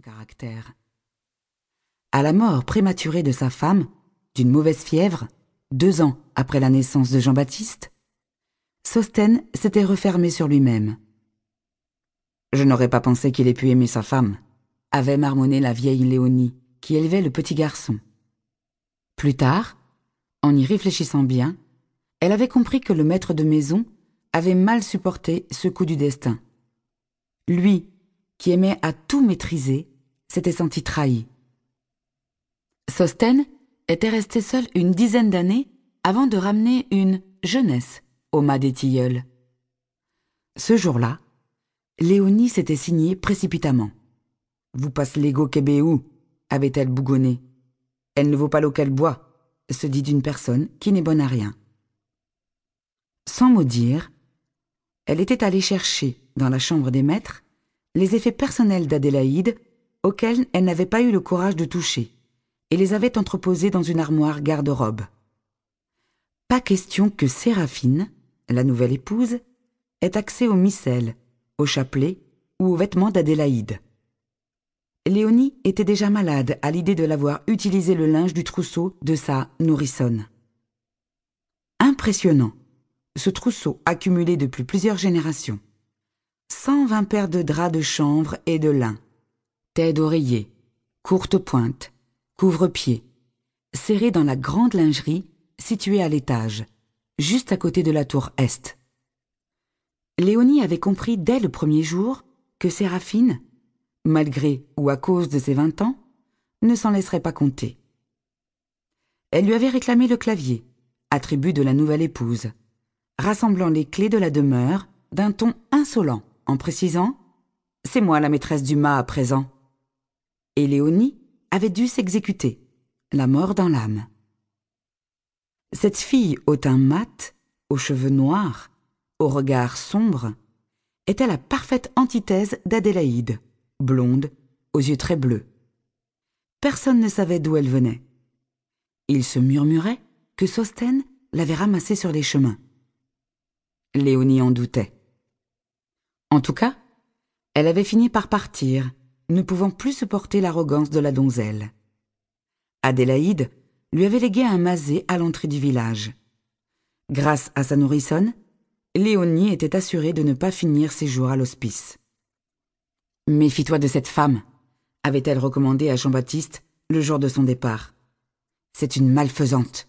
caractère. À la mort prématurée de sa femme, d'une mauvaise fièvre, deux ans après la naissance de Jean-Baptiste, Sostène s'était refermé sur lui-même. Je n'aurais pas pensé qu'il ait pu aimer sa femme, avait marmonné la vieille Léonie, qui élevait le petit garçon. Plus tard, en y réfléchissant bien, elle avait compris que le maître de maison avait mal supporté ce coup du destin. Lui, qui aimait à tout maîtriser, s'était senti trahi. Sostène était resté seul une dizaine d'années avant de ramener une jeunesse au mât des tilleuls. Ce jour-là, Léonie s'était signée précipitamment. Vous passe l'ego Kébéou, avait-elle bougonné. Elle ne vaut pas l'eau qu'elle boit, se dit d'une personne qui n'est bonne à rien. Sans mot dire, elle était allée chercher, dans la chambre des maîtres, les effets personnels d'Adélaïde auxquels elle n'avait pas eu le courage de toucher, et les avait entreposés dans une armoire garde-robe. Pas question que Séraphine, la nouvelle épouse, ait accès au missel, au chapelet ou aux vêtements d'Adélaïde. Léonie était déjà malade à l'idée de l'avoir utilisé le linge du trousseau de sa nourrissonne. Impressionnant, ce trousseau accumulé depuis plusieurs générations. 120 paires de draps de chanvre et de lin, têtes d'oreiller, courte pointe, couvre-pied, serrés dans la grande lingerie située à l'étage, juste à côté de la tour Est. Léonie avait compris dès le premier jour que Séraphine, malgré ou à cause de ses vingt ans, ne s'en laisserait pas compter. Elle lui avait réclamé le clavier, attribut de la nouvelle épouse, rassemblant les clés de la demeure d'un ton insolent, en précisant C'est moi la maîtresse du mât à présent. Et Léonie avait dû s'exécuter, la mort dans l'âme. Cette fille au teint mat, aux cheveux noirs, au regard sombre, était la parfaite antithèse d'Adélaïde, blonde, aux yeux très bleus. Personne ne savait d'où elle venait. Il se murmurait que Sostène l'avait ramassée sur les chemins. Léonie en doutait. En tout cas, elle avait fini par partir, ne pouvant plus supporter l'arrogance de la donzelle. Adélaïde lui avait légué un masé à l'entrée du village. Grâce à sa nourrissonne, Léonie était assurée de ne pas finir ses jours à l'hospice. Méfie-toi de cette femme, avait-elle recommandé à Jean-Baptiste le jour de son départ. C'est une malfaisante.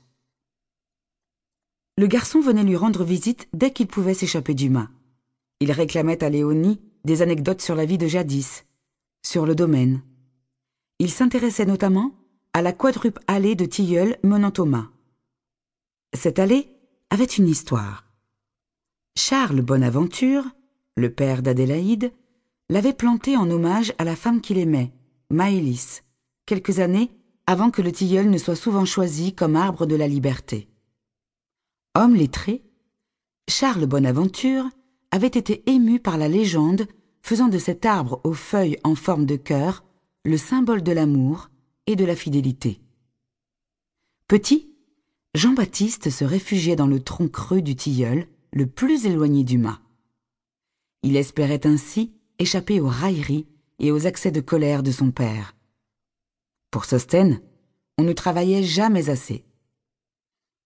Le garçon venait lui rendre visite dès qu'il pouvait s'échapper du mât. Il réclamait à Léonie des anecdotes sur la vie de jadis, sur le domaine. Il s'intéressait notamment à la quadruple allée de tilleuls menant au. Cette allée avait une histoire. Charles Bonaventure, le père d'Adélaïde, l'avait plantée en hommage à la femme qu'il aimait, Maëlys, quelques années avant que le tilleul ne soit souvent choisi comme arbre de la liberté. Homme lettré, Charles Bonaventure avait été ému par la légende faisant de cet arbre aux feuilles en forme de cœur le symbole de l'amour et de la fidélité. Petit, Jean-Baptiste se réfugiait dans le tronc creux du tilleul, le plus éloigné du mât. Il espérait ainsi échapper aux railleries et aux accès de colère de son père. Pour Sostène, on ne travaillait jamais assez.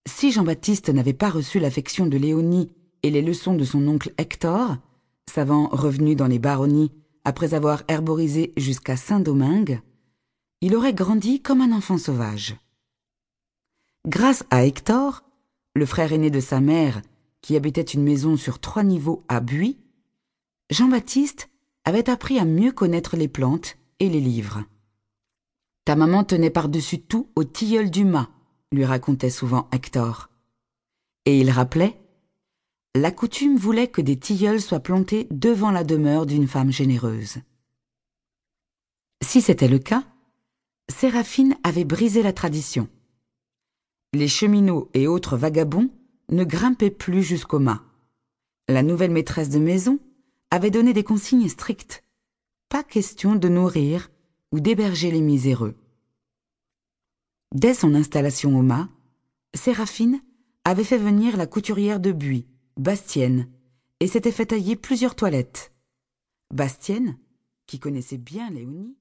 Si Jean-Baptiste n'avait pas reçu l'affection de Léonie et les leçons de son oncle Hector, savant revenu dans les baronnies après avoir herborisé jusqu'à Saint-Domingue, il aurait grandi comme un enfant sauvage. Grâce à Hector, le frère aîné de sa mère, qui habitait une maison sur trois niveaux à Buis, Jean-Baptiste avait appris à mieux connaître les plantes et les livres. Ta maman tenait par-dessus tout au tilleul du mât, lui racontait souvent Hector. Et il rappelait La coutume voulait que des tilleuls soient plantés devant la demeure d'une femme généreuse. Si c'était le cas, Séraphine avait brisé la tradition. Les cheminots et autres vagabonds ne grimpaient plus jusqu'au mât. La nouvelle maîtresse de maison avait donné des consignes strictes. Pas question de nourrir ou d'héberger les miséreux. Dès son installation au mât, Séraphine avait fait venir la couturière de Buis, Bastienne, et s'était fait tailler plusieurs toilettes. Bastienne, qui connaissait bien Léonie,